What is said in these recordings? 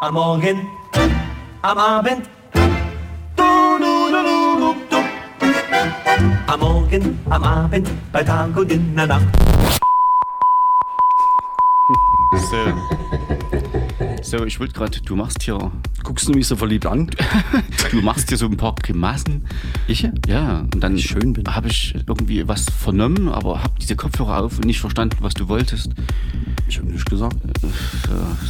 Am Morgen, am Abend. Du, du, du, du, du, du. Am Morgen, am Abend, bei Tag und in der Nacht. So. So, ich wollte gerade, du machst hier, Guckst du mich so verliebt an? du machst hier so ein paar Grimassen. Ich? Ja, und dann Schön bin. habe ich irgendwie was vernommen, aber habe diese Kopfhörer auf und nicht verstanden, was du wolltest. Ich habe nichts gesagt. So,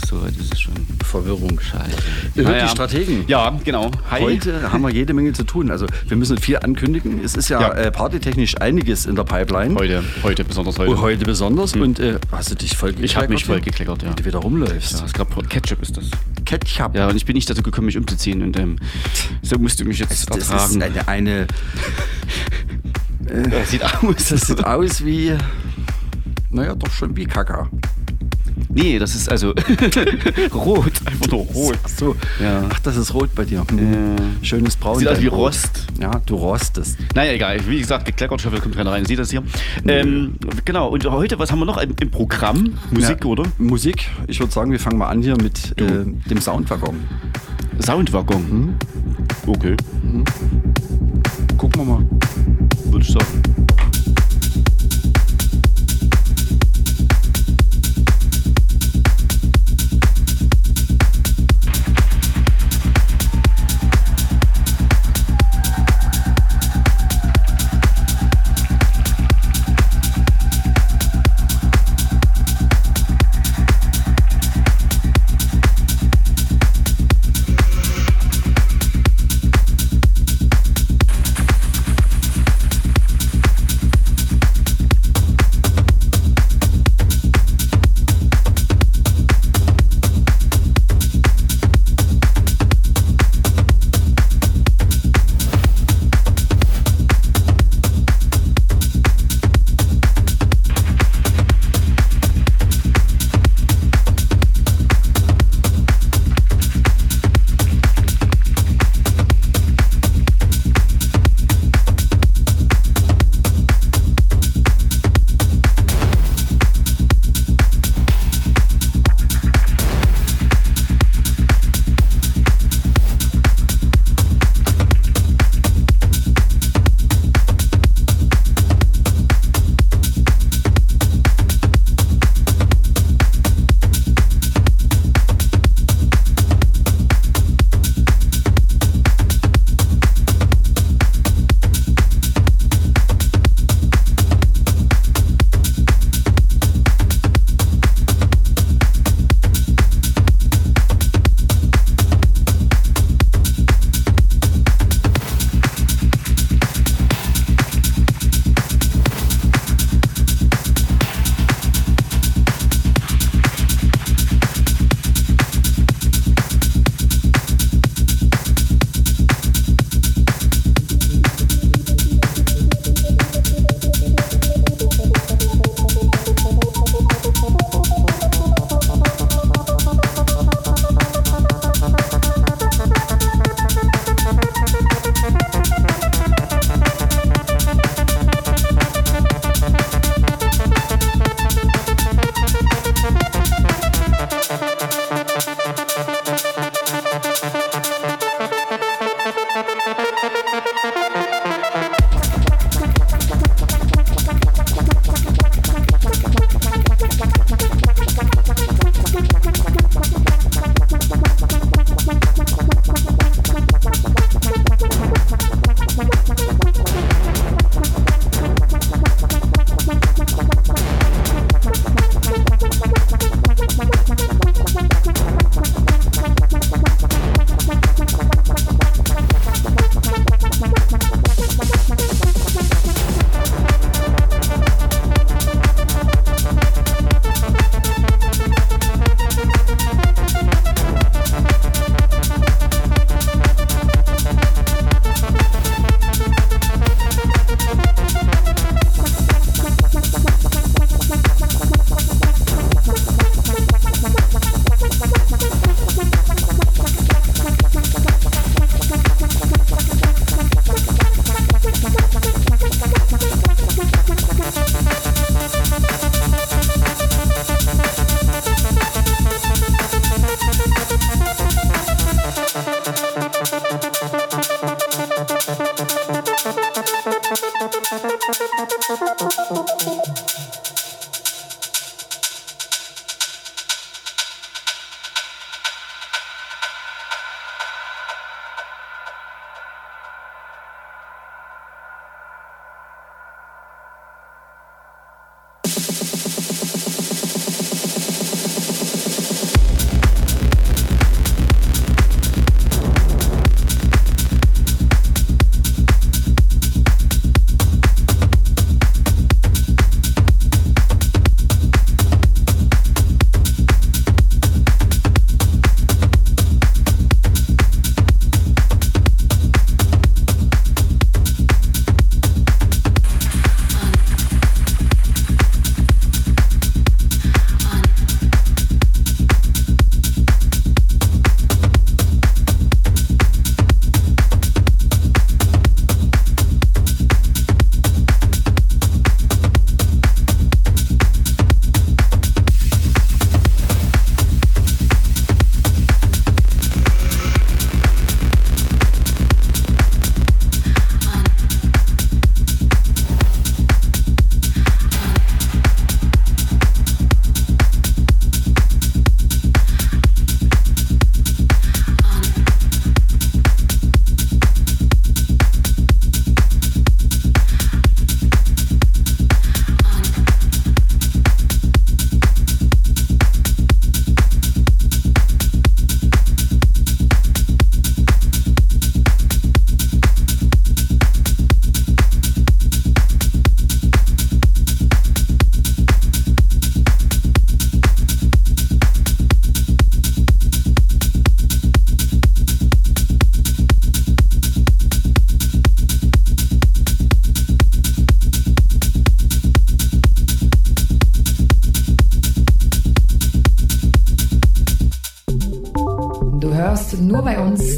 so weit ist es schon. Verwirrung. Scheiße. Ihr hört Naja. die Strategen. Ja, genau. Hi. Heute haben wir jede Menge zu tun. Also wir müssen viel ankündigen. Es ist ja, Ja. Äh, partytechnisch einiges in der Pipeline. Heute, heute, besonders heute. Und heute besonders. Und äh, hast du dich voll Ich habe mich voll gekleckert, gekleckert, ja. Wie du wieder rumläufst. Ja, ich glaube, Ketchup ist das. Ketchup. Ja, und ich bin nicht dazu gekommen, mich umzuziehen. Und ähm, so musst du mich jetzt das ertragen. ist eine, eine Ja, sieht aus. das sieht aus wie, naja, doch schon wie Kaka. Nee, das ist also rot. Einfach nur rot. Ach so. Ja. Ach, das ist rot bei dir. Hm. Schönes Braun. Sieht aus wie. Rost. Ja, du rostest. Naja, egal. Wie gesagt, gekleckert, Schöffel kommt keiner rein. Sieht das hier? Ähm, genau. Und heute, was haben wir noch im, im Programm? Musik, Ja, oder? Musik. Ich würde sagen, wir fangen mal an hier mit äh, dem Soundwaggon. Soundwaggon. Hm? Okay, Gucken wir mal. würde ich sagen.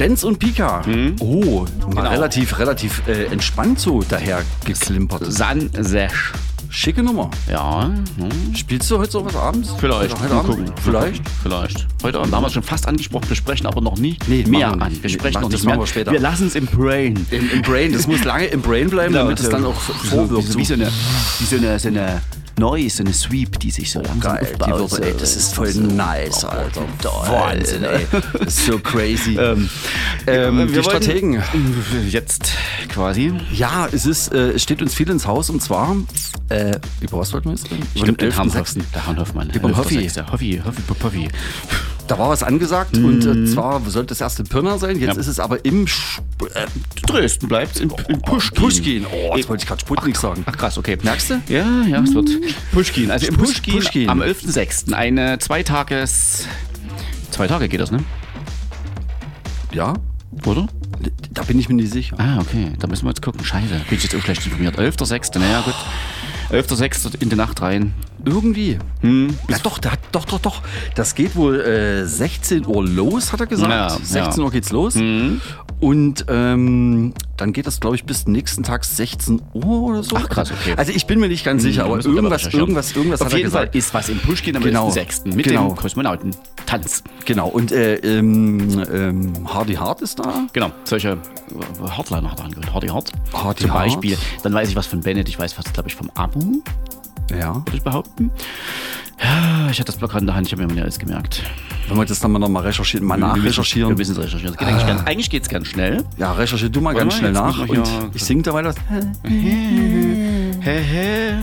Dance und Pika. Oh, mal Genau. relativ, relativ äh, entspannt so daher geklimpert. San Sesh. Schicke Nummer. Ja, hm. Spielst du heute sowas abends? vielleicht. Heute Abend? gucken. Vielleicht. Vielleicht. Heute Abend haben wir schon fast angesprochen. Wir sprechen aber noch nie Nee, mehr an. Wir Nee, sprechen mach- noch das nicht mehr. wir später. Wir lassen es im Brain. Im, Im Brain, das muss lange im Brain bleiben, damit es dann auch so, vorwirkt. so, wie, so eine, wie so eine, so eine Noise, so eine Sweep, die sich so langsam Geil, die aufbaut. Wörter, ey, das ist voll so. nice, Alter. Wahnsinn, ey. Das ist so crazy. Ähm, Ähm, wir die Strategen. Jetzt quasi. Ja, es ist, äh, steht uns viel ins Haus und zwar, äh, über was wollten wir jetzt reden? Ich Über glaube, den Herrn 11.6.. Hoffmann. Der Herrn Hoffmann. Über den Hoffi. 11.6.. Hoffi, Hoffi, Hoffi. Da war was angesagt und äh, zwar sollte das erste Pirna sein, jetzt Mhm. Ja. ist es aber im Sp äh, Dresden bleibt im, im Pushkin. Pushkin. Oh, jetzt wollte ich gerade Sputnik sagen. Ach krass, okay. Merkst du? Ja, ja, es wird Pushkin. Also im Push- Pushkin, Pushkin. am 11.06. eine Zweitages... Zwei Tage geht das, ne? Ja, Oder? da bin ich mir nicht sicher. Ah, okay. Da müssen wir jetzt gucken. Scheiße. Bin ich jetzt auch schlecht informiert. 11.06. Naja, gut. 11.06. in die Nacht rein. Irgendwie. Hm. Ja, doch, da, doch, doch, doch. Das geht wohl äh, 16 Uhr los, hat er gesagt. Ja, 16 ja. Mhm. Uhr geht's los. Und ähm, dann geht das, glaube ich, bis nächsten Tag 16 Uhr oder so. Ach, krass, okay. Also ich bin mir nicht ganz sicher, aber Müssen wir aber irgendwas, irgendwas, irgendwas Auf hat er jeden Fall gesagt. ist was im Pushkin am Genau. 11.06. mit Genau. dem Kosmonautentanz. Genau. Und äh, ähm, ähm, Hardy Hart ist da. Genau, solche Hardliner hat er angehört. Hardy Hard. Hardy Zum Hard. Beispiel. Dann weiß ich was von Bennett, ich weiß was, glaube ich, vom Abu, Ja. würde ich behaupten. Ich hatte das Plakat in der Hand, ich habe mir nicht alles gemerkt. Wenn wir das dann mal nochmal recherchieren, mal Wir nachrecherchieren. müssen es recherchieren. Geht eigentlich, ganz, eigentlich geht es ganz schnell. Ja, recherchier du mal ganz mal, schnell nach. Und ich singe dabei das. Hä, hä,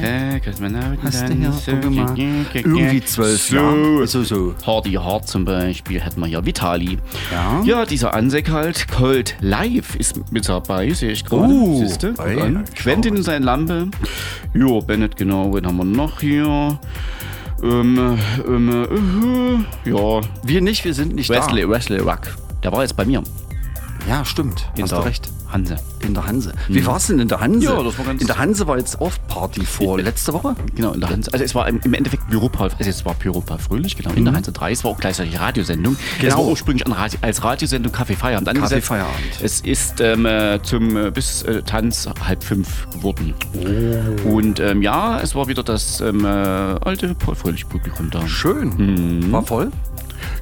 hä, Kosmonautentanz. Hast du ja, guck mal. Irgendwie zwölf so. Jahre. So, so. Hardy Hard zum Beispiel hätten wir hier. Vitali. Ja. Ja, dieser Ansek halt. Cold Live ist mit dabei, sehe ich gerade. Oh, Siehste? Quentin in seine Lampe. Jo, Bennett, genau. Wen haben wir noch hier? Ähm, ähm, äh, ja. Wir nicht, wir sind nicht Wesley, Wesley Ruck. Der war jetzt bei mir. Ja, stimmt. Hast du recht. Hanse. In der Hanse. Wie war es denn in der Hanse? Ja, das war ganz- in der Hanse war jetzt oft Party vor letzte Woche. Genau, in der Hanse. Also es war im Endeffekt Büropal, also es war Büropal Fröhlich, genau, in der Hanse 3. Es war auch gleichzeitig Radiosendung. Es Genau. war ursprünglich Radio, als Radiosendung Kaffee Feierabend angesetzt. Kaffee Feierabend. Es ist ähm, äh, zum äh, bis äh, Tanz halb fünf geworden. Und ähm, ja, es war wieder das ähm, äh, alte Paul Fröhlich Publikum da. Schön. War voll?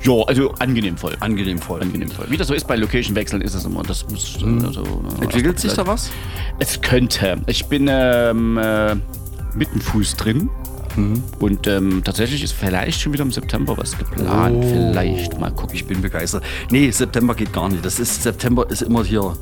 Ja, also angenehm voll. Angenehm voll. Angenehm voll. Wie das so ist bei Location-Wechseln, ist es immer, das muss äh, also, Entwickelt sich da was? Es könnte. Ich bin ähm, äh, mit dem Fuß drin. Und ähm, tatsächlich ist vielleicht schon wieder im September was geplant. Vielleicht mal gucken. Ich bin begeistert. Nee, September geht gar nicht. Das ist, September ist immer hier,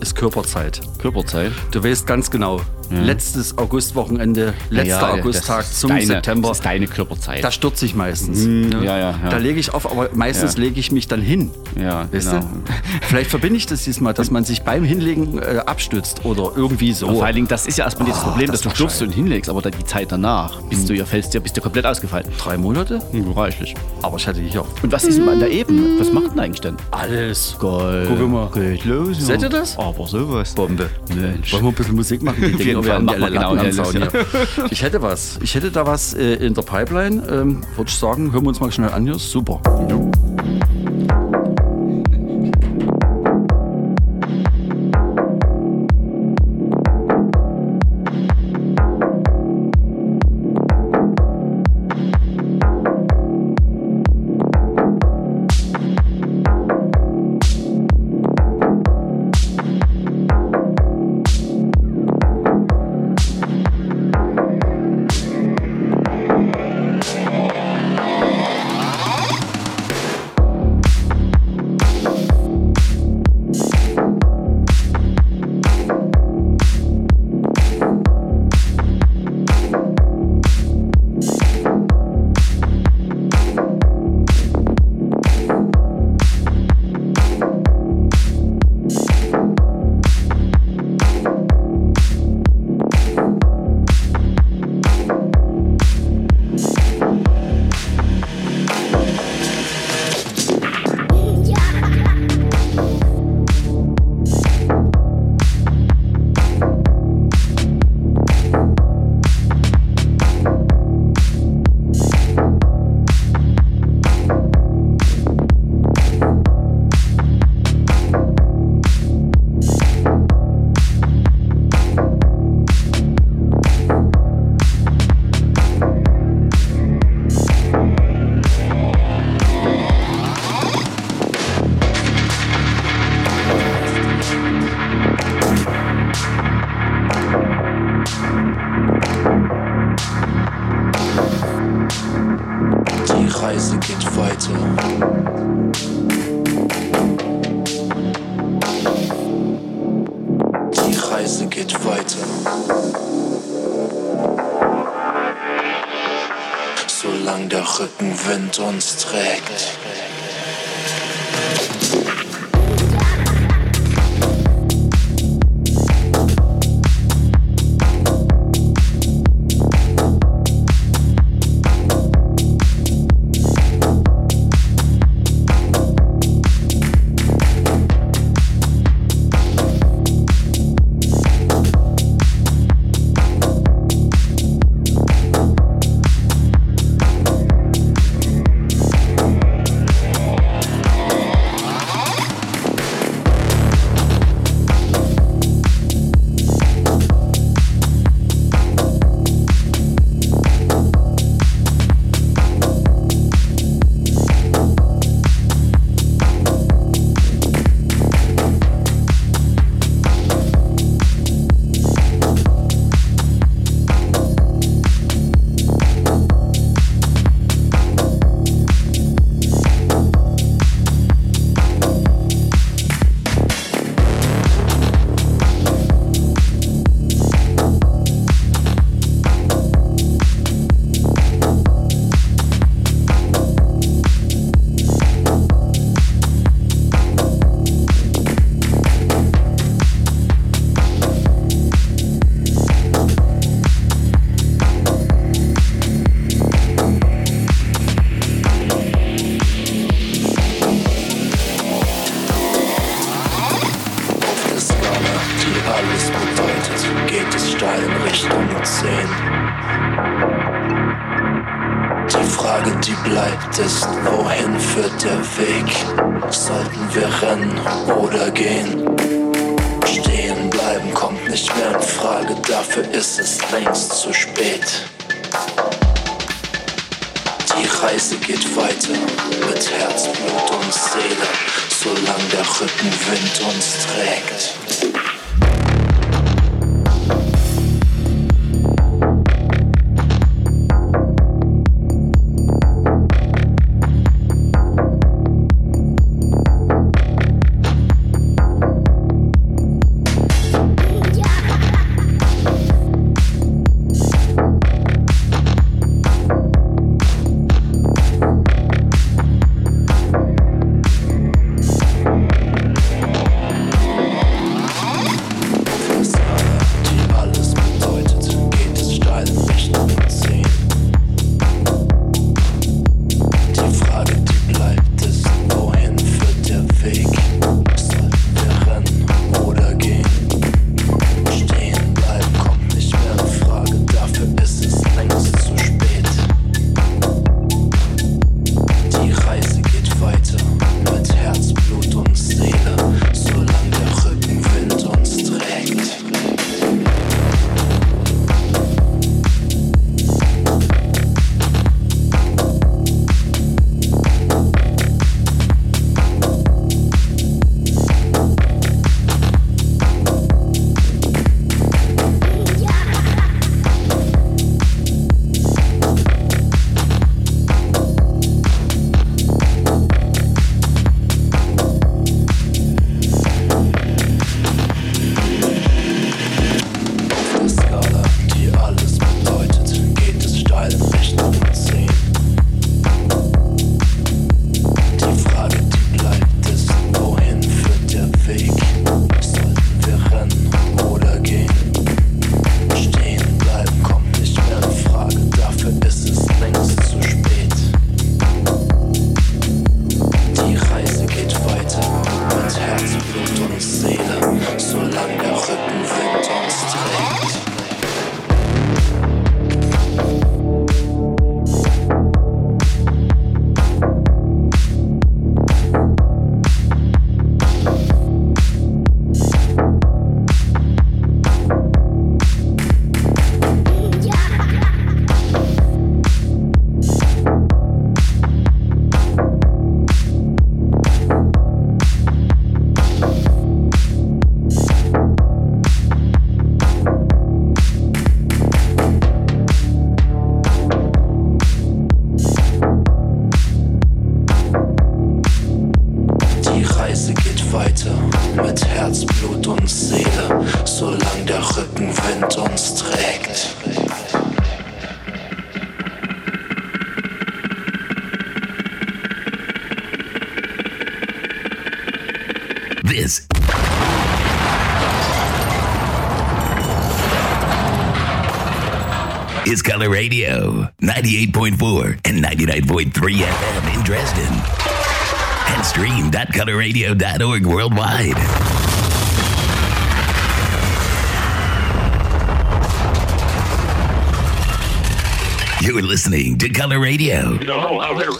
ist Körperzeit. Körperzeit. Du weißt ganz genau, letztes Augustwochenende, letzter Ja, Augusttag das ist zum deine, September. Das ist deine Körperzeit. Da stürze ich meistens. ne? ja, ja, ja. Da lege ich auf, aber meistens Ja. lege ich mich dann hin. ja, Weißt genau. du? Vielleicht verbinde ich das diesmal, dass man sich beim Hinlegen äh, abstützt oder irgendwie so. Vor allen Dingen, das ist ja erstmal nicht das Oh, Problem, das dass du stürzt und hinlegst, aber dann die Zeit danach, bist du ja fällst ja, bist du komplett ausgefallen. Drei Monate? Hm, Reichlich. Aber ich hatte hier Und was ist denn an der Ebene? Was macht denn eigentlich denn? alles. Geil. Guck mal. Geht los. Seht ihr das? Aber sowas. Bombe. Mensch. Wollen wir ein bisschen Musik machen? Auf jeden Fall. mal alle genau, ja. Ich hätte was. Ich hätte da was äh, in der Pipeline. Ähm, Würde ich sagen, hören wir uns mal schnell an hier. Super. Die Reise geht weiter mit Herzblut und Seele, solange der Rückenwind uns trägt. Radio, 98.4 and 99.3 FM in Dresden. And stream.colorradio.org worldwide. You're listening to Color Radio. You know how they're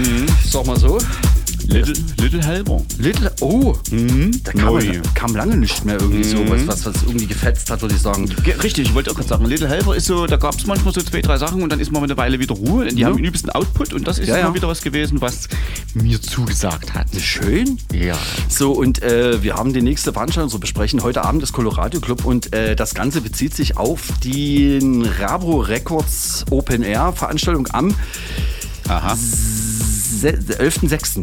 Naja, sag mal so. Little, Little Helmer. Little, oh, da kam, Neu. kam lange nicht mehr irgendwie so was, was, was irgendwie gefetzt hat, würde ich sagen. Ge- Richtig, ich wollte auch gerade sagen, Little Helper ist so, da gab es manchmal so zwei, drei Sachen und dann ist mal eine Weile wieder Ruhe. Die Ja. haben den übelsten Output und das ist Ja, mal ja. wieder was gewesen, was mir zugesagt hat. Schön. Ja. So, und äh, wir haben die nächste Veranstaltung zu besprechen. Heute Abend das Colorado Club und äh, das Ganze bezieht sich auf die Rabro Records Open Air Veranstaltung am Aha. Se- 11.06.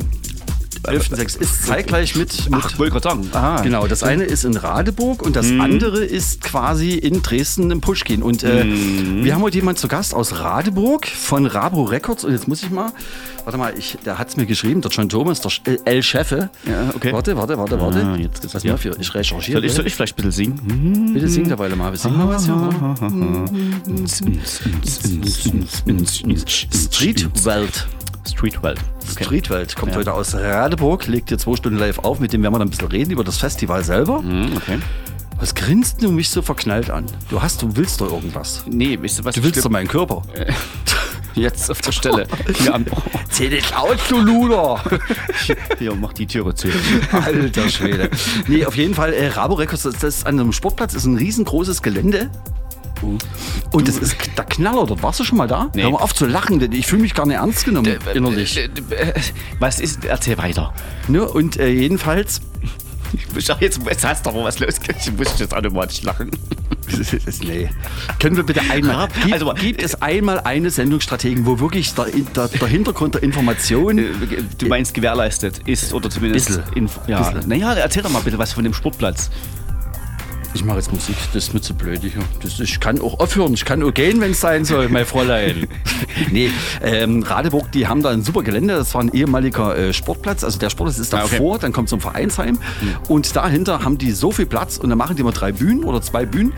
11.06. ist zeitgleich mit, mit Ach, wollte gerade sagen. Aha. Genau, das eine ist in Radeburg und das andere ist quasi in Dresden im Pushkin. Und äh, wir haben heute jemanden zu Gast aus Radeburg von Rabro Records. Und jetzt muss ich mal, warte mal, ich, der hat es mir geschrieben, der John Thomas, der äh, El Chefe. Ja, okay. Warte, warte, warte, warte. Ah, jetzt ist Was ja. für, ich recherchiere. Soll ich, soll ich vielleicht ein bisschen singen? Bitte sing dabei mal. Wir singen mal was hier. Streetwelt. Streetwelt. Okay. Streetwelt kommt Ja. heute aus Radeburg, legt hier zwei Stunden live auf, mit dem werden wir dann ein bisschen reden über das Festival selber. Hm, okay. Was grinst du mich so verknallt an? Du hast, du willst doch irgendwas. Nee, weißt du was? Du willst doch meinen Körper. jetzt auf der Stelle. Hier, am, Zähl dich aus, du Luder! hier mach die Türe zu. Alter Schwede. Nee, auf jeden Fall, äh, Rabo Records, das ist an einem Sportplatz, ist ein riesengroßes Gelände. Und das ist der Knaller dort. Warst du schon mal da? Nee. Hör mal auf zu lachen, denn ich fühle mich gar nicht ernst genommen innerlich. Äh, äh, Was ist? Erzähl weiter. Ne? Und äh, jedenfalls, Schau, Jetzt, jetzt hast du aber was los. Ich muss jetzt automatisch lachen. nee. Können wir bitte einmal, gibt, Also, gibt es einmal eine Sendungsstrategin, wo wirklich der, der, der Hintergrund der Information Du meinst gewährleistet ist oder zumindest. Info. Ja. Bisschen. Naja, erzähl doch mal bitte was von dem Sportplatz. Ich mache jetzt Musik, das ist mir zu blöd. Ich, das, ich kann auch aufhören, ich kann auch gehen, wenn es sein soll, mein Fräulein. nee, ähm, Radeburg, die haben da ein super Gelände, das war ein ehemaliger äh, Sportplatz. Also der Sportplatz ist Ah, okay. davor, dann kommt so ein Vereinsheim und dahinter haben die so viel Platz und dann machen die immer drei Bühnen oder zwei Bühnen.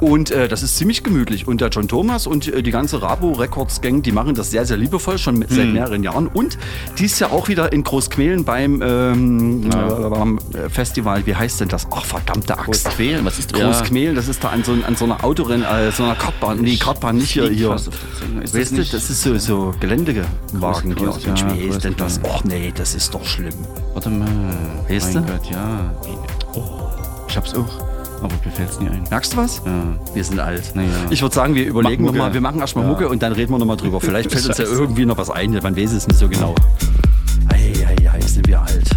Und äh, das ist ziemlich gemütlich. Und der John Thomas und äh, die ganze Rabo Records Gang, die machen das sehr, sehr liebevoll, schon mit, seit mehreren Jahren. Und dies Jahr auch wieder in Großquälen beim ähm, äh, beim, äh, Festival. Wie heißt denn das? Ach, verdammte Axt. Großquälen, was ist Großkmehl, das ist da an so, an so einer Autorennen, äh, so einer Kartbahn. Nee, Kartbahn nicht hier. Hier. Zunge. Ist das weißt du, nicht- das ist so, so Geländewagen. Groß-. Mensch, ja, wie heißt denn das? Och nee, das ist doch schlimm. Warte mal. Weißt mein du? Gott, ja. Oh, ich hab's auch. Aber mir fällt's nie ein. Merkst du was? Ja. Wir sind alt. Ja. Ich würde sagen, wir überlegen nochmal, wir machen erstmal Ja. Mucke und dann reden wir nochmal drüber. Vielleicht fällt uns ja irgendwie noch was ein, man weiß es nicht so genau. Eieiei, sind wir alt.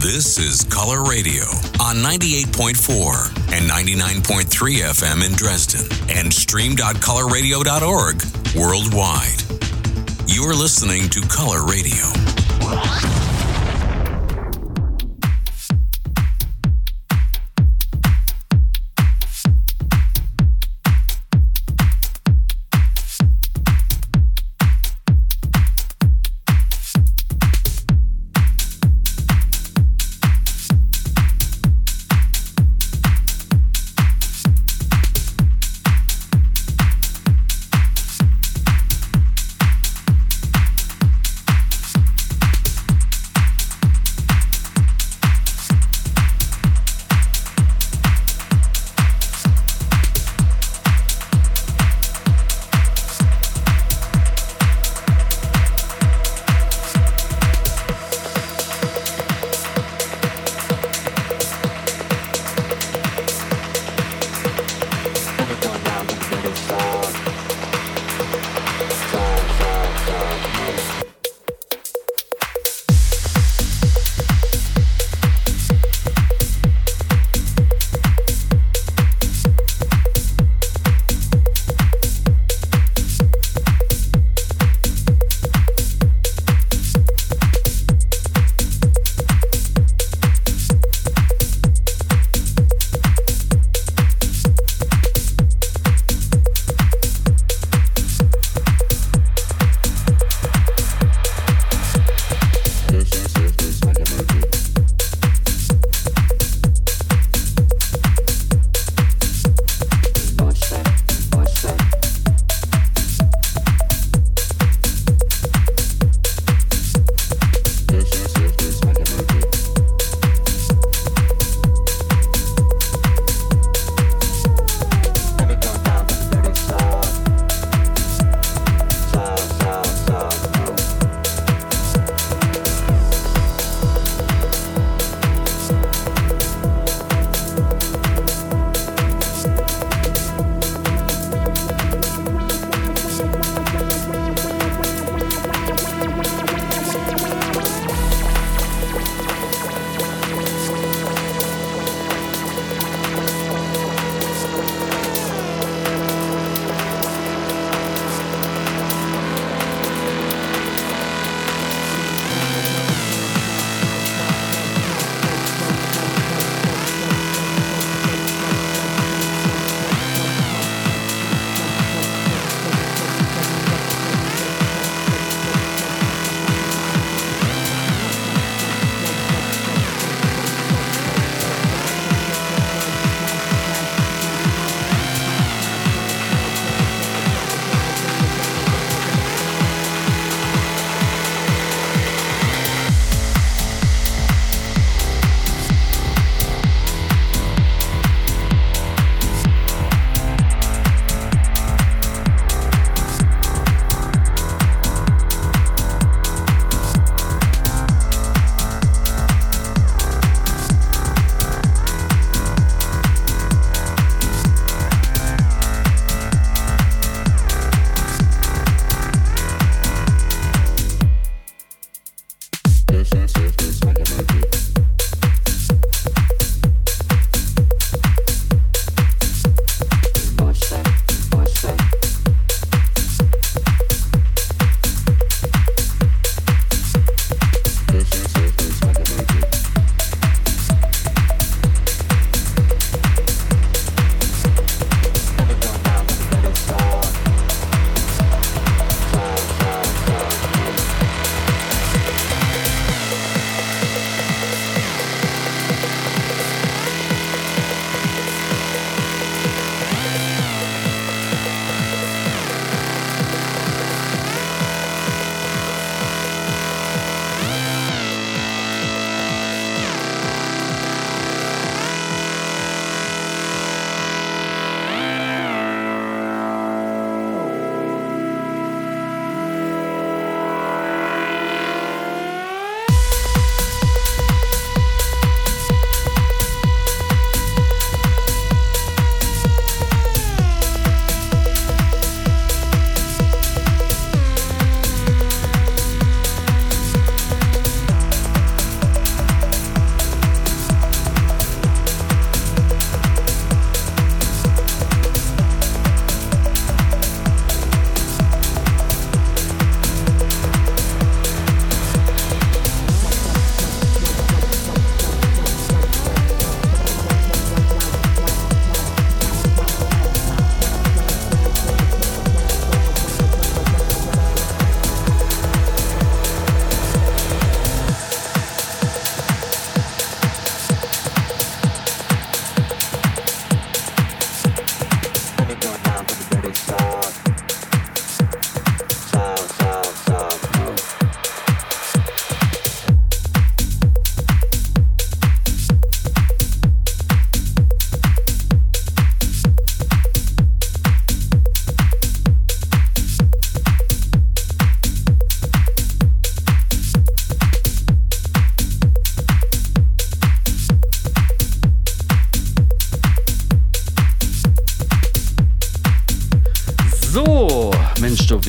This is Color Radio on 98.4 and 99.3 FM in Dresden and stream.colorradio.org worldwide. You're listening to Color Radio.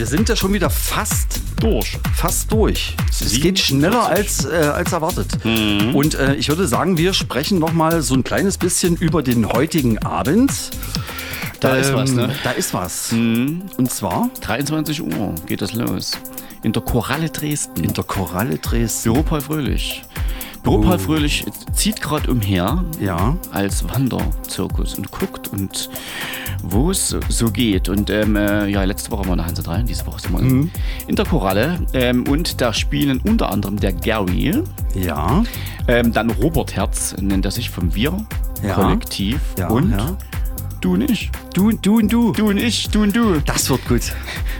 Sind ja schon wieder fast Durch. fast durch. Es geht schneller als, äh, als erwartet. Mhm. Und äh, ich würde sagen, wir sprechen noch mal so ein kleines bisschen über den heutigen Abend. Da ist was, ne? Mhm. Da ist was. Und zwar 23 Uhr geht das los. In der Koralle Dresden. in der Koralle Dresden. Büro Paul Fröhlich. Büro Paul Fröhlich zieht gerade umher Ja. als Wanderzirkus und guckt und wo es so- geht. Und ähm, äh, ja, letzte Woche waren wir in der Hanse 3, diese Woche sind wir Mhm. in der Koralle. Ähm, und da spielen unter anderem der Gary, Ja. ähm, dann Robert Herz, nennt er sich vom Wir Ja. Kollektiv. Ja, und ja. du und ich. Du, du und du. Du und ich, du und du. Das wird gut.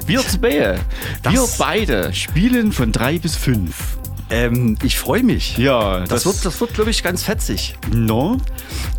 Wir zwei. Das- Wir beide spielen von drei bis fünf. Ähm, ich freue mich. Ja, Das, wird, das wird, glaube ich, ganz fetzig. No.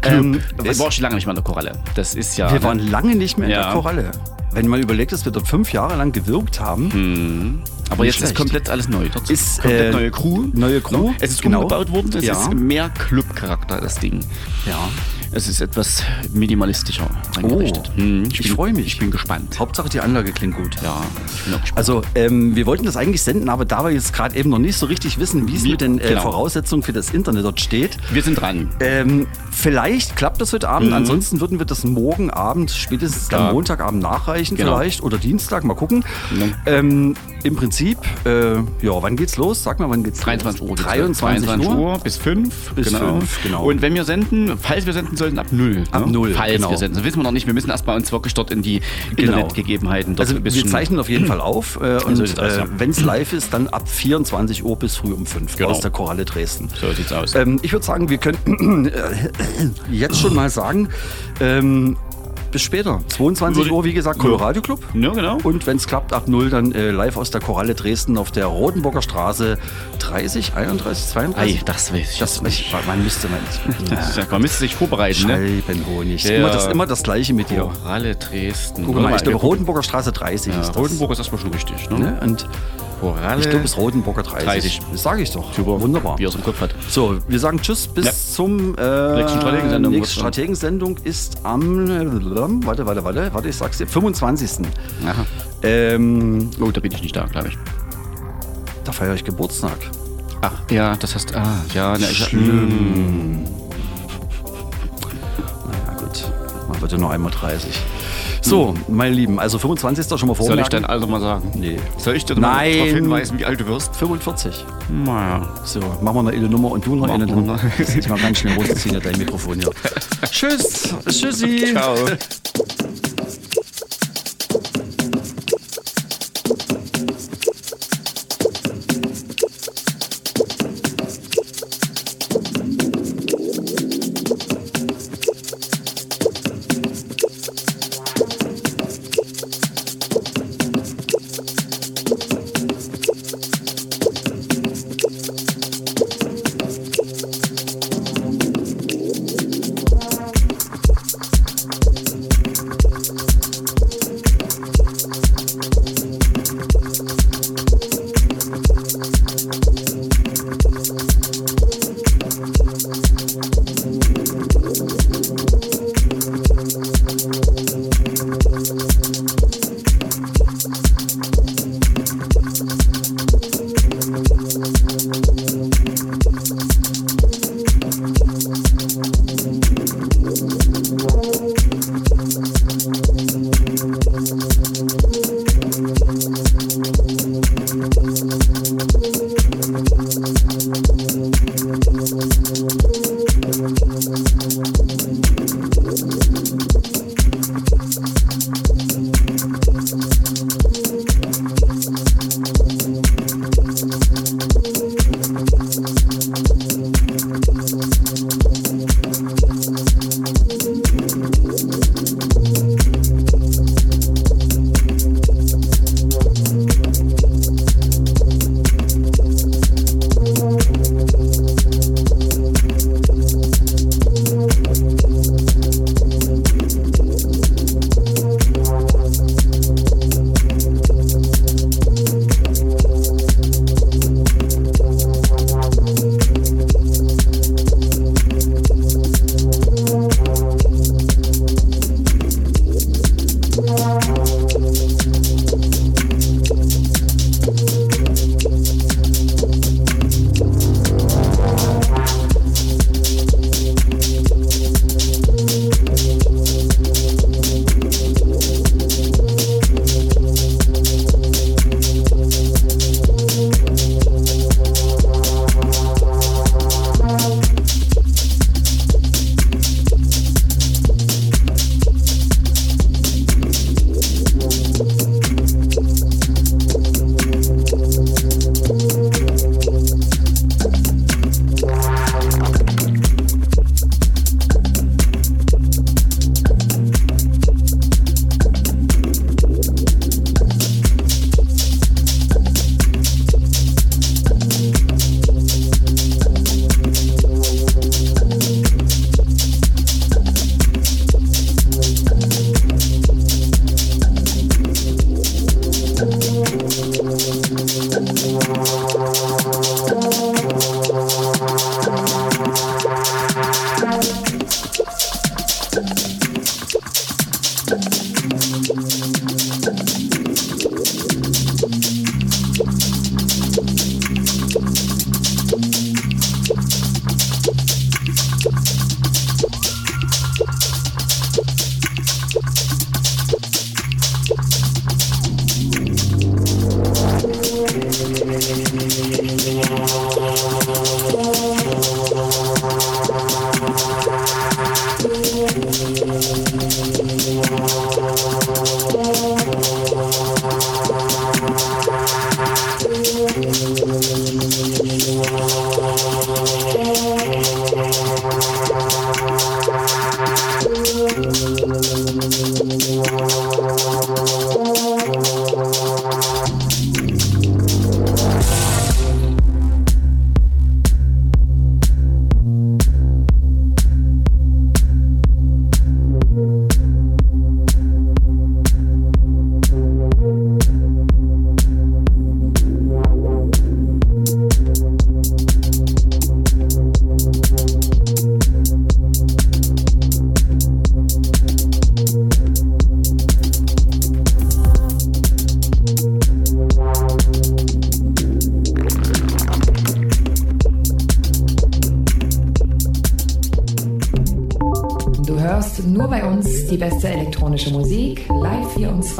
Ähm, Ähm, was- war schon lange nicht mehr in der Koralle. Das ist ja. Wir waren lange nicht mehr in Ja. der Koralle. Wenn man überlegt, dass wir dort fünf Jahre lang gewirkt haben. aber nicht jetzt ist schlecht. komplett alles neu. Dort Ist, komplett äh, neue Crew. neue Crew, No. Es ist genau. umgebaut worden. Es Ja. ist mehr Club-Charakter, das Ding. Ja. Es ist etwas minimalistischer eingerichtet. Hm, ich bin- freu mich. Ich bin gespannt. Hauptsache die Anlage klingt gut. Ja, ich bin auch gespannt. Also, ähm, wir wollten das eigentlich senden, aber da wir jetzt gerade eben noch nicht so richtig wissen, wie es mit den äh, genau. Voraussetzungen für das Internet dort steht, wir sind dran. ähm, vielleicht klappt das heute Abend. Ansonsten würden wir das morgen Abend, spätestens dann Mhm. Ja. Montagabend nachreichen Genau. vielleicht oder Dienstag, mal gucken. Ja. Ähm, Im Prinzip, äh, ja, wann geht's los? Sag mal, wann geht's 23 Uhr. los? geht's 23 los. Uhr. Uhr bis 5. Bis fünf, genau. Und wenn wir senden, falls wir senden sollten, ab 0. Ab null, Falls genau. wir senden. Das wissen wir noch nicht. Wir müssen erstmal uns wirklich dort in die Genau. Internetgegebenheiten dort Also wir zeichnen auf jeden Fall auf äh, und So äh, ja. wenn es live ist, dann ab 24 Uhr bis früh um 5 Genau. aus der Koralle Dresden. So sieht's aus. Ähm, ich würde sagen, wir könnten äh, jetzt schon mal sagen, ähm, bis später. 22 Würde- Uhr, wie gesagt, Colorado Club. Ja, genau. Und wenn es klappt, ab 0 dann äh, live aus der Koralle Dresden auf der Rotenburger Straße 30, 31, 32. Ei, das weiß ich das, ich, man müsste man. Ja- Man müsste sich vorbereiten. Ne? Scheibenhonig. Ja. Immer, das, immer das Gleiche mit dir. Koralle Dresden. Guck mal, ich glaube. Rotenburger Straße 30 Ja, ist das. Rotenburg ist erstmal schon richtig. Ne? Ne? Und Koralle. ich glaube, es ist Rotenburger 30. 30. Das sage ich doch. Super. Wunderbar. Wie er es im Kopf hat. So, wir sagen Tschüss bis Ja. zum äh, Nächsten Strategensendung. Nächste Strategensendung ist am äh, warte, warte, warte, warte, ich sag's dir, 25. Aha. Ähm, Oh, da bin ich nicht da, glaube ich. da feiere ich Geburtstag. Ach, ja, das heißt, ah, ja, ne, ich, Schlimm. Na gut, man wird ja noch einmal 30. So, meine Lieben, also 25. schon mal Soll ich vormerken. dein Alter mal sagen? Nee. Soll ich dir mal darauf hinweisen, wie alt du wirst? 45. Naja. So, machen wir noch eine Nummer und du noch eine. Muss ich mal ganz schnell runterziehen, dein Mikrofon hier. Tschüss. Tschüssi. Ciao.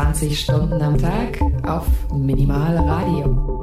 24 Stunden am Tag auf Minimal Radio.